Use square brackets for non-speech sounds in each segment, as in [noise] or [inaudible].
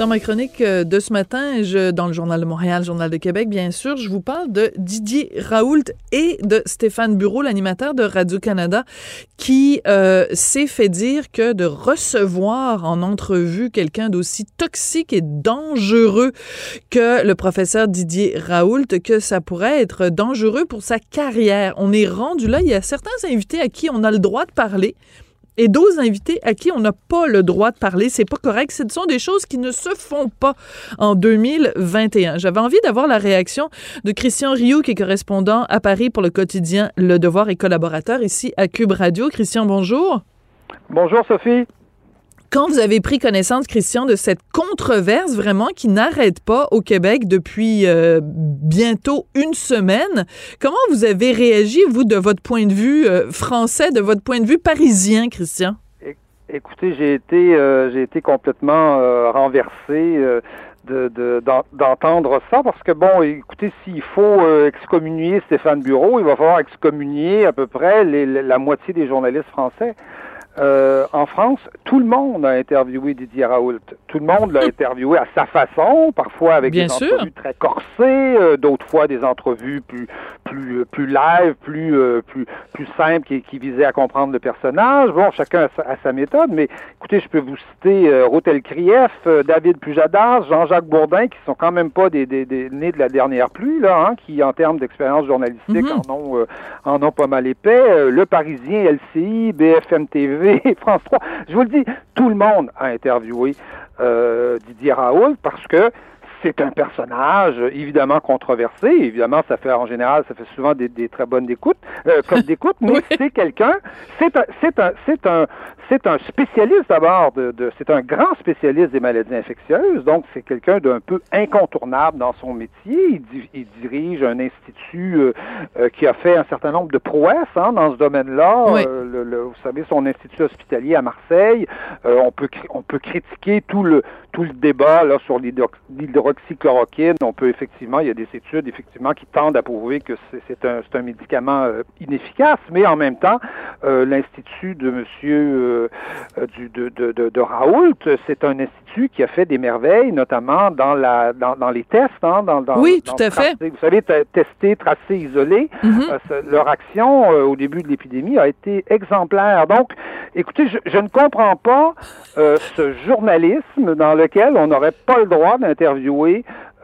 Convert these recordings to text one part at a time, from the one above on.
Dans ma chronique euh, de ce matin, je, dans le Journal de Montréal, Journal de Québec, bien sûr, je vous parle de Didier Raoult et de Stéphane Bureau, l'animateur de Radio-Canada, qui euh, s'est fait dire que de recevoir en entrevue quelqu'un d'aussi toxique et dangereux que le professeur Didier Raoult, que ça pourrait être dangereux pour sa carrière. On est rendu là, il y a certains invités à qui on a le droit de parler, et d'autres invités à qui on n'a pas le droit de parler. C'est pas correct. Ce sont des choses qui ne se font pas en 2021. J'avais envie d'avoir la réaction de Christian Rioux, qui est correspondant à Paris pour le quotidien Le Devoir et collaborateur ici à Cube Radio. Christian, bonjour. Bonjour Sophie. Quand vous avez pris connaissance, Christian, de cette controverse vraiment qui n'arrête pas au Québec depuis euh, bientôt une semaine, comment vous avez réagi, vous, de votre point de vue euh, français, de votre point de vue parisien, Christian? Écoutez, j'ai été, euh, j'ai été complètement euh, renversé euh, de, de- d'entendre ça parce que bon, écoutez, s'il faut euh, excommunier Stéphane Bureau, il va falloir excommunier à peu près les- la moitié des journalistes français. Euh, en France, tout le monde a interviewé Didier Raoult. Tout le monde l'a [laughs] interviewé à sa façon, parfois avec Bien des sûr. entrevues très corsées, euh, d'autres fois des entrevues plus plus euh, plus live, plus euh, plus plus simples qui, qui visaient à comprendre le personnage. Bon, chacun a sa, a sa méthode, mais écoutez, je peux vous citer Rotel Krief, David Pujadas, Jean-Jacques Bourdin, qui sont quand même pas des, des, des nés de la dernière pluie là, hein, qui en termes d'expérience journalistique Mhm. en ont en ont pas mal épais. Le Parisien, LCI, BFM TV, [laughs] France 3. Je vous le dis, tout le monde a interviewé euh, Didier Raoult parce que c'est un personnage euh, évidemment controversé. Évidemment, ça fait en général, ça fait souvent des, des très bonnes écoutes, euh, [laughs] comme d'écoute, mais Oui. c'est quelqu'un, c'est un, c'est un, c'est un, c'est un spécialiste d'abord de, de c'est un grand spécialiste des maladies infectieuses. Donc, c'est quelqu'un d'un peu incontournable dans son métier. Il, di- il dirige un institut euh, euh, qui a fait un certain nombre de prouesses hein, dans ce domaine-là. Oui. Euh, le- le- vous savez, son institut hospitalier à Marseille. Euh, on peut on peut critiquer tout le tout le débat là sur l'hydro- l'hydroxychloroquine. On peut effectivement, il y a des études effectivement qui tendent à prouver que c'est un médicament euh, inefficace, mais en même temps, euh, l'institut de Monsieur euh, du de, de, de, de Raoult, c'est un institut qui a fait des merveilles, notamment dans la dans, dans les tests, hein, dans, dans Oui, dans tout à fait. Vous savez, te- tester, tracer, isoler. Mhm. Leur action au début de l'épidémie a été exemplaire. Donc, écoutez, je, je ne comprends pas ce journalisme dans lequel on n'aurait pas le droit d'interviewer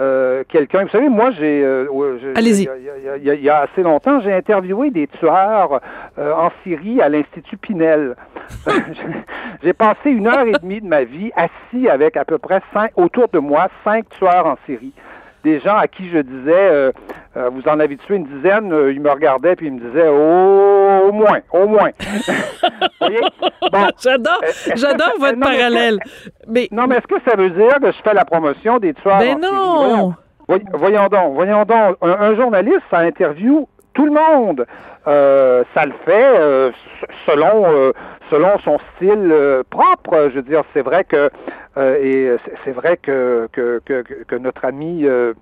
euh, quelqu'un. Vous savez, moi, j'ai, euh, Allez-y. y y y il y a assez longtemps, j'ai interviewé des tueurs euh, en Syrie à l'Institut Pinel. [laughs] j'ai passé une heure et demie de ma vie assis avec à peu près cinq, autour de moi cinq tueurs en Syrie des gens à qui je disais, euh, euh, vous en avez tué une dizaine, euh, ils me regardaient puis ils me disaient, oh, au moins, au moins. [laughs] Bon, J'adore, que j'adore [laughs] votre non, mais- parallèle. Mais, non, mais est-ce que ça veut dire que je fais la promotion des tueurs ben en Syrie? non! Voyons. Voy- Voyons donc, voyons donc. Un, un journaliste, ça interview tout le monde. Euh, ça le fait euh, selon euh, selon son style euh, propre. Je veux dire, c'est vrai que euh, et c'est- vrai que que, que, que- que notre ami euh,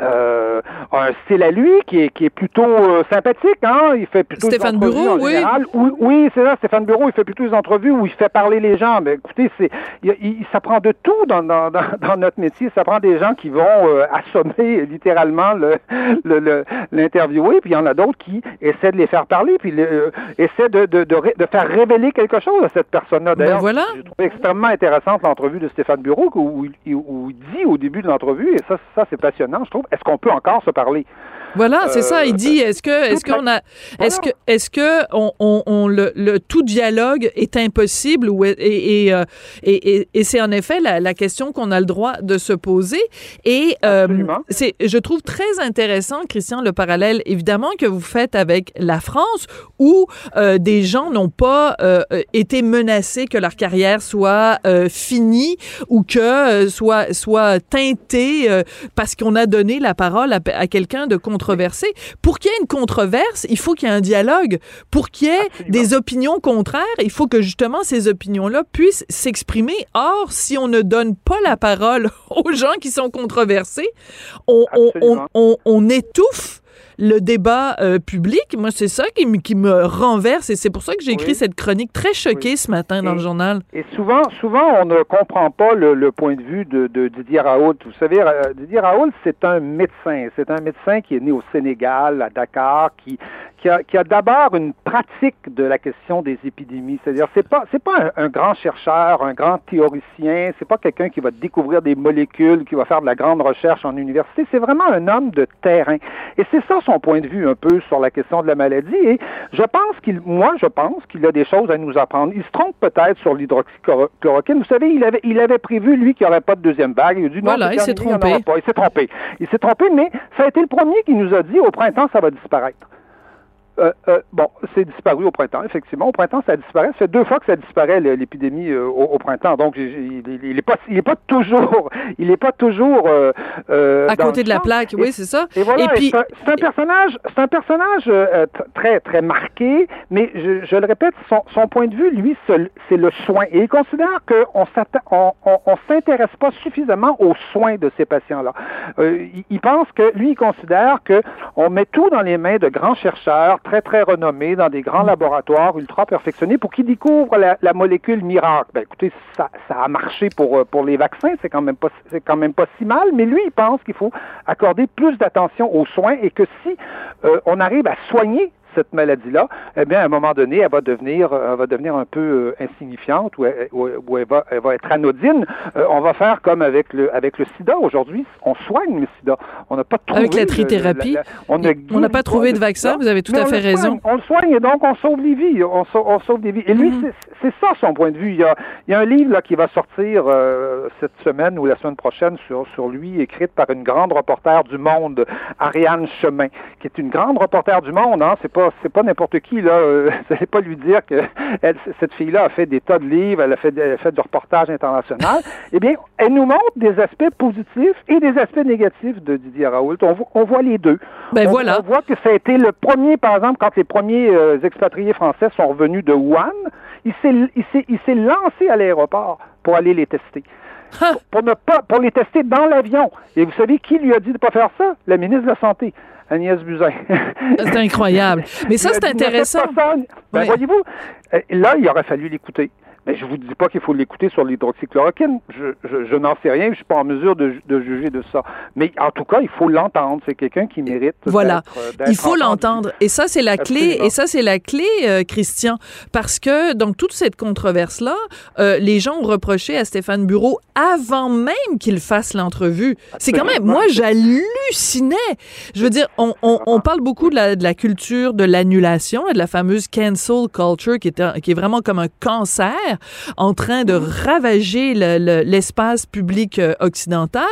euh, un style à lui qui est, qui est plutôt euh, sympathique, hein. Il fait plutôt des Stéphane entrevues Bureau, en oui. général. Oui, oui, c'est ça, Stéphane Bureau, il fait plutôt des entrevues où il fait parler les gens. Mais écoutez, c'est, il, il- ça prend de tout dans, dans, [laughs] dans, notre métier. Ça prend des gens qui vont euh, assommer [laughs] littéralement le, l'interviewer, puis il y en a d'autres qui essaient de les faire parler, puis euh, essaient de, de, de, ré- de faire révéler quelque chose à cette personne-là. Ben D'ailleurs, voilà. j'ai trouvé extrêmement intéressante l'entrevue de Stéphane Bureau où il, où il dit au début de l'entrevue, et ça, ça c'est passionnant, je trouve, trouve, est-ce qu'on peut encore se parler? Voilà, c'est ça. Il dit est-ce que est-ce qu'on a est-ce que est-ce que on, on, le, le, tout dialogue est impossible ou et et, euh, et, et, c'est en effet la, la question qu'on a le droit de se poser et euh, c'est je trouve très intéressant Christian le parallèle évidemment que vous faites avec la France où euh, des gens n'ont pas euh, été menacés que leur carrière soit finie ou que soit soit teintée parce qu'on a donné la parole à, à quelqu'un de contre pour qu'il y ait une controverse, il faut qu'il y ait un dialogue. Pour qu'il y ait des opinions contraires, il faut que justement ces opinions-là puissent s'exprimer. Or, si on ne donne pas la parole [laughs] aux gens qui sont controversés, on, on étouffe le débat euh, public. Moi, c'est ça qui, qui, me renverse et c'est pour ça que j'ai écrit cette chronique très choquée ce matin dans le journal. Et souvent, souvent, on ne comprend pas le, point de vue de, Didier Raoult. Vous savez, euh, Didier Raoult, c'est un médecin. C'est un médecin qui est né au Sénégal, à Dakar, qui, qui a, qui a d'abord une pratique de la question des épidémies. C'est-à-dire, c'est pas, c'est pas un, grand chercheur, un grand théoricien. C'est pas quelqu'un qui va découvrir des molécules, qui va faire de la grande recherche en université. C'est vraiment un homme de terrain. Et c'est ça son point de vue un peu sur la question de la maladie. Et je pense qu'il, moi, je pense qu'il a des choses à nous apprendre. Il se trompe peut-être sur l'hydroxychloroquine. Vous savez, il avait, il avait prévu, lui, qu'il n'y aurait pas de deuxième vague. Il a dit non, voilà, il s'est trompé. Il s'est trompé. Il s'est trompé, mais ça a été le premier qui nous a dit au printemps, ça va disparaître. Euh, euh, bon, c'est disparu au printemps, effectivement. Au printemps, ça disparaît. Ça fait deux fois que ça disparaît l'épidémie euh, au, printemps. Donc, il, il, est pas, il est pas toujours, [laughs] il est pas toujours à côté de la plaque. oui, c'est ça. Et voilà. puis, c'est un, personnage, c'est un personnage très très marqué. Mais je, je le répète, son, son, point de vue, lui, c'est le soin. Et il considère qu'on on, on, on s'intéresse pas suffisamment aux soins de ces patients-là. il, il pense que lui, il considère que on met tout dans les mains de grands chercheurs très, très renommés dans des grands laboratoires ultra perfectionnés pour qu'ils découvrent la, molécule miracle. Ben, écoutez, ça, ça a marché pour, euh, pour les vaccins, c'est quand même pas, quand même pas si mal, mais lui, il pense qu'il faut accorder plus d'attention aux soins et que si euh, on arrive à soigner cette maladie-là, eh bien, à un moment donné, elle va devenir, euh, elle va devenir un peu euh, insignifiante ou, elle, ou elle, va, elle va être anodine. Euh, on va faire comme avec le, avec le sida. Aujourd'hui, on soigne le sida. On n'a pas trouvé... Avec la trithérapie, on n'a pas trouvé de vaccin, vous avez tout à fait raison. on le soigne et donc on sauve les vies. On, sauve, des vies. Et lui, mm-hmm. c'est ça son point de vue. Il y a, il y a un livre là, qui va sortir cette semaine ou la semaine prochaine sur, sur lui, écrite par une grande reporter du Monde, Ariane Chemin, qui est une grande reporter du Monde. Hein, c'est pas c'est pas n'importe qui là. Euh, [laughs] vous n'allez pas lui dire que [laughs] cette fille-là a fait des tas de livres, elle a fait, elle a fait du reportage international. [laughs] eh bien, elle nous montre des aspects positifs et des aspects négatifs de Didier Raoult. On, voit les deux. Ben on, voilà. on voit que ça a été le premier, par exemple, quand les premiers euh, expatriés français sont revenus de Wuhan, il s'est lancé à l'aéroport pour aller les tester. Pour, ne pas, pour les tester dans l'avion. Et vous savez qui lui a dit de ne pas faire ça? La ministre de la Santé. Agnès Buzyn. c'est incroyable. Mais ça, c'est intéressant. Ben, voyez-vous, euh, là, il aurait fallu l'écouter. Mais je vous dis pas qu'il faut l'écouter sur l'hydroxychloroquine. Je, je, n'en sais rien, je suis pas en mesure de, de, juger de ça. Mais en tout cas, il faut l'entendre. C'est quelqu'un qui mérite. Voilà, euh, il faut l'entendre. Et ça, c'est la clé. Et ça, c'est la clé, euh, Christian, parce que donc toute cette controverse là, euh, les gens ont reproché à Stéphane Bureau avant même qu'il fasse l'entrevue. C'est quand même, moi, j'hallucinais. Je veux dire, on, on, on, parle beaucoup de la, de la culture de l'annulation et de la fameuse cancel culture qui est, qui est vraiment comme un cancer en train de ravager l'espace public euh, occidental,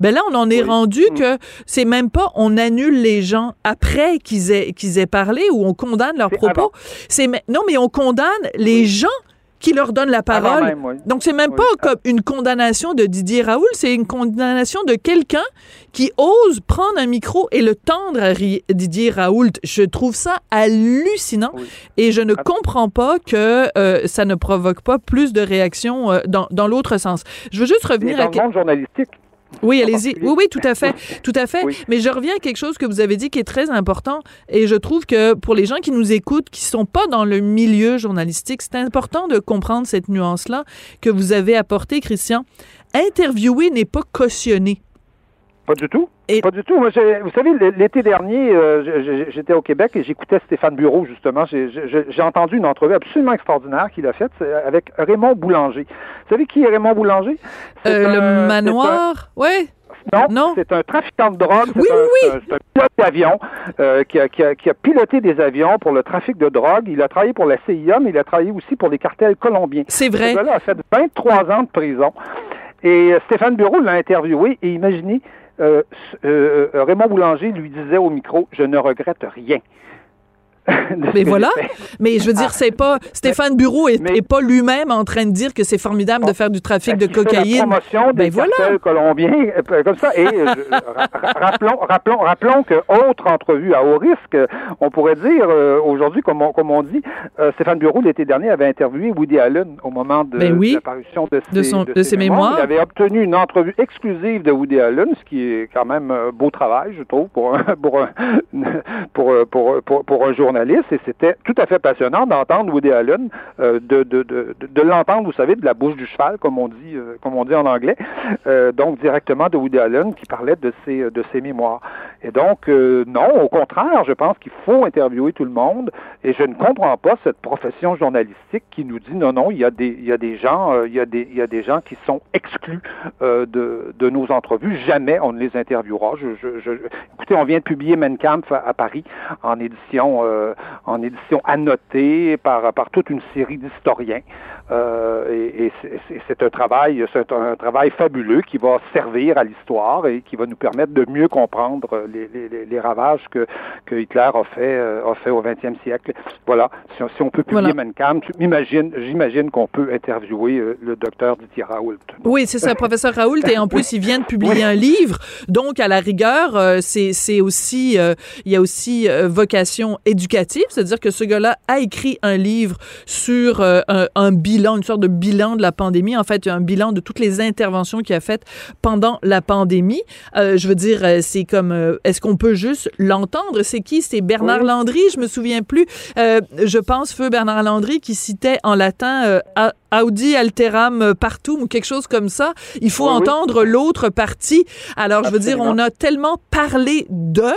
ben là, on en est rendu mm. que c'est même pas on annule les gens après qu'ils aient, qu'ils aient parlé ou on condamne leurs propos. C'est non, mais on condamne les gens qui leur donne la parole. Donc, c'est même pas comme une condamnation de Didier Raoul, c'est une condamnation de quelqu'un qui ose prendre un micro et le tendre à Didier Raoult. Je trouve ça hallucinant et je ne comprends pas que euh, ça ne provoque pas plus de réactions euh, dans, dans l'autre sens. Je veux juste revenir à... le monde journalistique, oui, allez-y. Oui, oui, tout à fait. Tout à fait. Mais je reviens à quelque chose que vous avez dit qui est très important et je trouve que pour les gens qui nous écoutent, qui sont pas dans le milieu journalistique, c'est important de comprendre cette nuance-là que vous avez apportée, Christian. Interviewer n'est pas cautionner. Pas du tout. Pas du tout. Moi, vous savez, l'été dernier, euh, j'étais au Québec et j'écoutais Stéphane Bureau, justement. J'ai entendu une entrevue absolument extraordinaire qu'il a faite avec Raymond Boulanger. Vous savez qui est Raymond Boulanger? Euh, le manoir? Oui. Non, c'est un trafiquant de drogue. Oui, un, oui, C'est un pilote d'avion euh, qui, a, qui, a, qui, a, piloté des avions pour le trafic de drogue. Il a travaillé pour la CIA, mais il a travaillé aussi pour les cartels colombiens. C'est vrai. Ce gars-là a fait 23 ans de prison. Et Stéphane Bureau l'a interviewé et imaginez, euh, euh, Raymond Boulanger lui disait au micro, je ne regrette rien. [laughs] mais voilà. Mais je veux dire, c'est pas Stéphane Bureau est, est pas lui-même en train de dire que c'est formidable de faire du trafic de cocaïne. la promotion des ben voilà. colombiens comme ça. Et rappelons, rappelons, rappelons que autre entrevue à haut risque, on pourrait dire aujourd'hui, comme on, comme on dit, Stéphane Bureau l'été dernier avait interviewé Woody Allen au moment de, ben oui, l'apparition de, de, son, de, de ses, mémoires. mémoires. Il avait obtenu une entrevue exclusive de Woody Allen, ce qui est quand même un beau travail, je trouve, pour un, [laughs] pour un, pour, pour, pour, pour un et c'était tout à fait passionnant d'entendre Woody Allen, euh, de, de, de, de l'entendre, vous savez, de la bouche du cheval, comme on dit, euh, comme on dit en anglais, euh, donc directement de Woody Allen qui parlait de ses, de ses mémoires. Et donc, non, au contraire, je pense qu'il faut interviewer tout le monde et je ne comprends pas cette profession journalistique qui nous dit non, non, il y a des, il y a des gens, il, y a des, il y a des gens qui sont exclus de, de nos entrevues. Jamais on ne les interviewera. Je, je, écoutez, on vient de publier à, à Paris en édition en édition annotée par, par toute une série d'historiens. Euh, et, et c'est un travail, c'est un travail fabuleux qui va servir à l'histoire et qui va nous permettre de mieux comprendre les, les, les ravages que, que Hitler a fait, a fait au 20e siècle. Voilà. Si, si on peut publier voilà. Mein Kampf, j'imagine qu'on peut interviewer le docteur Didier Raoult. Oui, c'est ça, professeur Raoult. Et en [laughs] plus, il vient de publier oui. un livre. Donc, à la rigueur, euh, c'est aussi, euh, il y a aussi euh, vocation éducative, c'est-à-dire que ce gars-là a écrit un livre sur un, un bilan, une sorte de bilan de la pandémie, en fait, un bilan de toutes les interventions qu'il a faites pendant la pandémie. Euh, je veux dire, c'est comme, euh, est-ce qu'on peut juste l'entendre? C'est qui? C'est Bernard oui. Landry, je me souviens plus. Euh, je pense, feu Bernard Landry, qui citait en latin Audi alteram partout ou quelque chose comme ça. Il faut oui, entendre oui. l'autre partie. Alors, je veux dire, on a tellement parlé de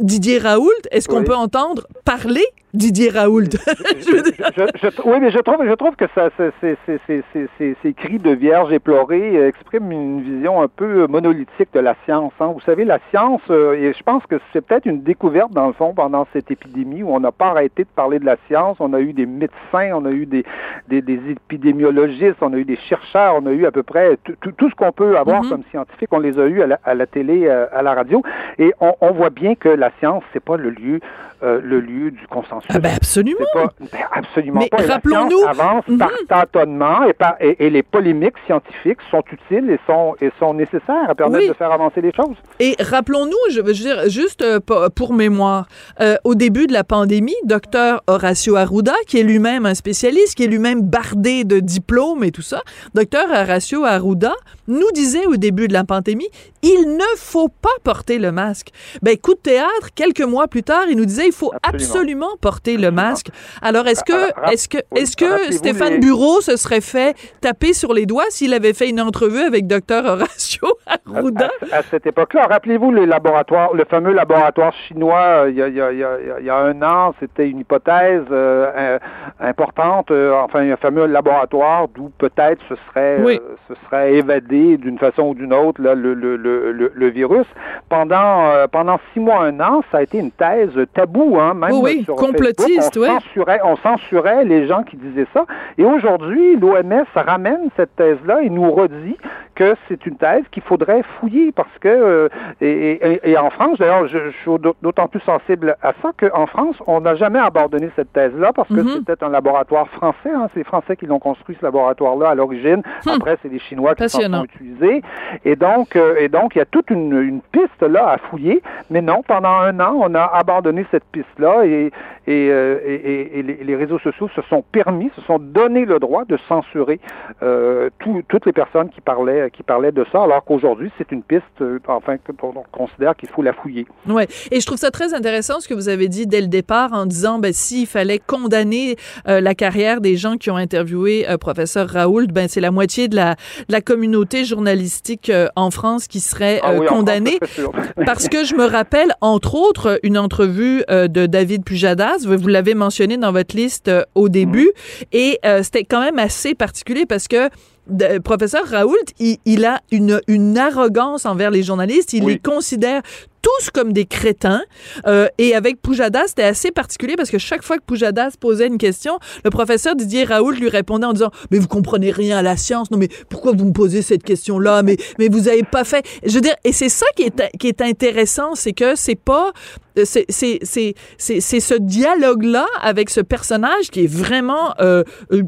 Didier Raoult. Est-ce qu'on peut entendre parler Didier Raoult. [laughs] je, je, je, oui, mais je trouve, je trouve que ça, ces cris de vierge éplorée expriment une vision un peu monolithique de la science. Hein. Vous savez, la science, euh, et je pense que c'est peut-être une découverte dans le fond pendant cette épidémie où on n'a pas arrêté de parler de la science. On a eu des médecins, on a eu des, des, des épidémiologistes, on a eu des chercheurs, on a eu à peu près tout, tout ce qu'on peut avoir mm -hmm. comme scientifique, on les a eu à la, à la télé, à la radio, et on, on, voit bien que la science, c'est pas le lieu, euh, le lieu du consensus. Ah ben absolument. Pas, ben absolument Mais rappelons-nous. avance mm -hmm. par tâtonnement et, par, et, et, les polémiques scientifiques sont utiles et sont, et sont nécessaires à permettre oui. de faire avancer les choses. Et rappelons-nous, je veux dire, juste euh, pour mémoire, euh, au début de la pandémie, docteur Horacio Arruda, qui est lui-même un spécialiste, qui est lui-même bardé de diplômes et tout ça, docteur Horacio Arruda nous disait au début de la pandémie, il ne faut pas porter le masque. Ben, coup de théâtre, quelques mois plus tard, il nous disait, il faut absolument, absolument porter le masque. Alors, est-ce que, est-ce que, est-ce que Stéphane. Bureau se serait fait taper sur les doigts s'il avait fait une entrevue avec Dr Horacio Arruda? À, cette époque-là, rappelez-vous les laboratoires, le fameux laboratoire chinois, il y a, il y un an, c'était une hypothèse euh, importante, euh, enfin, un fameux laboratoire d'où peut-être ce serait, oui. euh, ce serait évadé d'une façon ou d'une autre le, le, le, le, virus. Pendant, pendant six mois, un an, ça a été une thèse tabou, hein, même oui, sur complotiste, Facebook, on oui. censurait, on censurait les gens qui disaient ça. Et aujourd'hui, l'OMS ramène cette thèse-là et nous redit que c'est une thèse qu'il faudrait fouiller parce que, euh, et, et, et, en France, d'ailleurs, je, je, suis d'autant plus sensible à ça qu'en France, on n'a jamais abandonné cette thèse-là parce que mm -hmm. c'était un laboratoire français. Hein, c'est les Français qui l'ont construit, ce laboratoire-là, à l'origine. Hum. Après, c'est les Chinois qui s'en sont utilisés. Et donc, euh, et donc, il y a toute une, une, piste là à fouiller. Mais non, pendant un an, on a abandonné cette piste-là et, et, euh, et les, les, réseaux sociaux se sont permis, se sont donné le droit de censurer euh, tout, toutes les personnes qui parlaient qui parlait de ça, alors qu'aujourd'hui, c'est une piste, euh, enfin, qu'on considère qu'il faut la fouiller. Oui, et je trouve ça très intéressant ce que vous avez dit dès le départ en disant, ben, s'il fallait condamner euh, la carrière des gens qui ont interviewé euh, professeur Raoult, ben, c'est la moitié de la, de la communauté journalistique euh, en France qui serait ah oui, condamnée. [laughs] parce que je me rappelle, entre autres, une entrevue de David Pujadas, vous l'avez mentionné dans votre liste au début, mmh. et c'était quand même assez particulier parce que professeur Raoult, il, a une, une arrogance envers les journalistes. Il les considère tous comme des crétins. Euh, et avec Poujadas, c'était assez particulier parce que chaque fois que Poujadas posait une question, le professeur Didier Raoult lui répondait en disant Mais vous comprenez rien à la science. Non, mais pourquoi vous me posez cette question-là? Mais, mais vous avez pas fait. Je veux dire, et c'est ça qui est, qui est intéressant, c'est que c'est pas. C'est ce dialogue-là avec ce personnage qui est vraiment euh, euh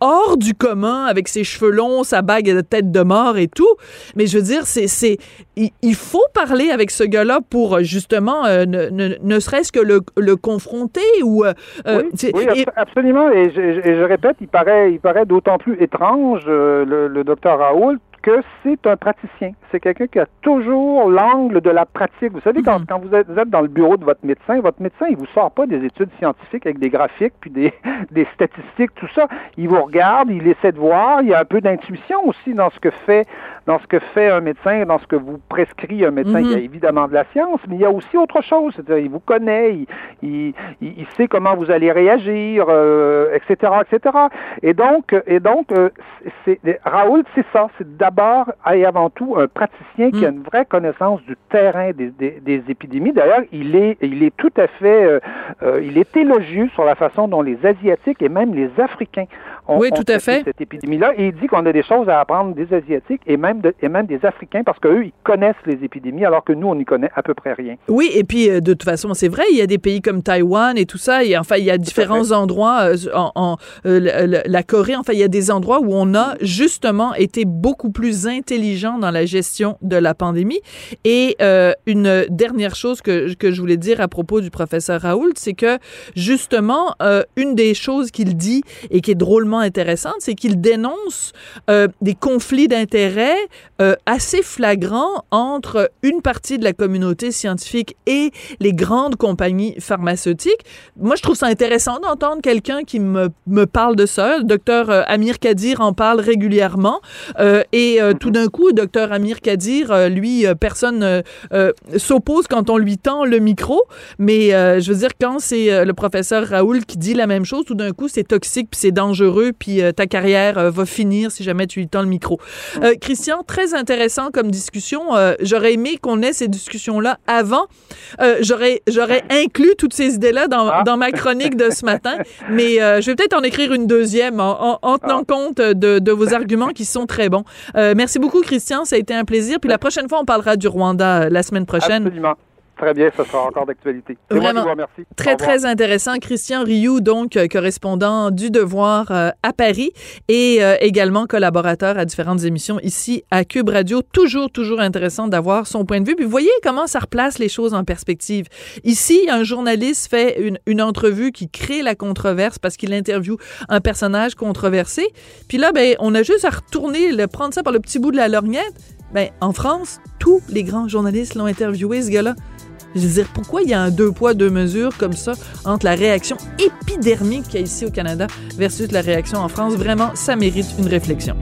hors du commun avec ses cheveux longs, sa bague de tête de mort et tout. Mais je veux dire, c'est, c'est, il, faut parler avec ce gars-là pour justement, euh, ne, ne, ne, serait-ce que le, le confronter ou. Euh, euh oui, absolument. Et je, et je, répète, il paraît, il paraît d'autant plus étrange euh, le, le docteur Raoult que c'est un praticien. C'est quelqu'un qui a toujours l'angle de la pratique. Vous savez, quand, mhm. quand vous, êtes, dans le bureau de votre médecin, votre médecin, il vous sort pas des études scientifiques avec des graphiques puis des, [laughs] des statistiques, tout ça. Il vous regarde, il essaie de voir. Il y a un peu d'intuition aussi dans ce que fait dans ce que fait un médecin, dans ce que vous prescrit un médecin. Il y a mhm. évidemment de la science, mais il y a aussi autre chose. C'est-à-dire, il vous connaît, il, il, sait comment vous allez réagir, euh, etc., etc. Et donc, et donc, euh, c'est, Raoul, c'est ça. C'est d'abord et avant tout un praticien qui a mm. une vraie connaissance du terrain des, des, épidémies. D'ailleurs, il est, il est tout à fait, euh, euh, il est élogieux sur la façon dont les Asiatiques et même les Africains oui, tout à fait. cette épidémie-là. Et il dit qu'on a des choses à apprendre des Asiatiques et même, et même des Africains parce qu'eux, ils connaissent les épidémies alors que nous, on n'y connaît à peu près rien. Oui, et puis euh, de toute façon, c'est vrai, il y a des pays comme Taïwan et tout ça. Et, enfin, il y a différents endroits en, la, la Corée. Enfin, il y a des endroits où on a justement été beaucoup plus intelligent dans la gestion de la pandémie. Et euh, une dernière chose que, que je voulais dire à propos du professeur Raoult, c'est que justement, euh, une des choses qu'il dit et qui est drôlement intéressante, c'est qu'il dénonce euh, des conflits d'intérêts euh, assez flagrants entre une partie de la communauté scientifique et les grandes compagnies pharmaceutiques. Moi, je trouve ça intéressant d'entendre quelqu'un qui me, me parle de ça. Le docteur euh, Amir Kadir en parle régulièrement. et tout d'un coup, docteur Amir Kadir, lui, personne s'oppose quand on lui tend le micro, mais je veux dire, quand c'est le professeur Raoul qui dit la même chose, tout d'un coup, c'est toxique, puis c'est dangereux, puis ta carrière va finir si jamais tu lui tends le micro. Christian, très intéressant comme discussion. J'aurais aimé qu'on ait ces discussions-là avant. J'aurais j'aurais inclus toutes ces idées-là dans, ah. dans, ma chronique de ce matin, [laughs] mais je vais peut-être en écrire une deuxième en, en, tenant ah. compte de, de, vos arguments qui sont très bons. merci beaucoup, Christian. Ça a été un plaisir. Puis la prochaine fois, on parlera du Rwanda euh, la semaine prochaine. Absolument. Très bien, ça sera encore d'actualité. Vraiment, merci. Très, très intéressant. Christian Rioux, donc, euh, correspondant du Devoir euh, à Paris et également collaborateur à différentes émissions ici à Cube Radio. Toujours, toujours intéressant d'avoir son point de vue. Puis vous voyez comment ça replace les choses en perspective. Ici, un journaliste fait une, une entrevue qui crée la controverse parce qu'il interviewe un personnage controversé. Puis là, ben, on a juste à retourner, le, prendre ça par le petit bout de la lorgnette ben, en France, tous les grands journalistes l'ont interviewé, ce gars-là. Je veux dire, pourquoi il y a un deux poids, deux mesures comme ça entre la réaction épidermique qu'il y a ici au Canada versus la réaction en France? Vraiment, ça mérite une réflexion.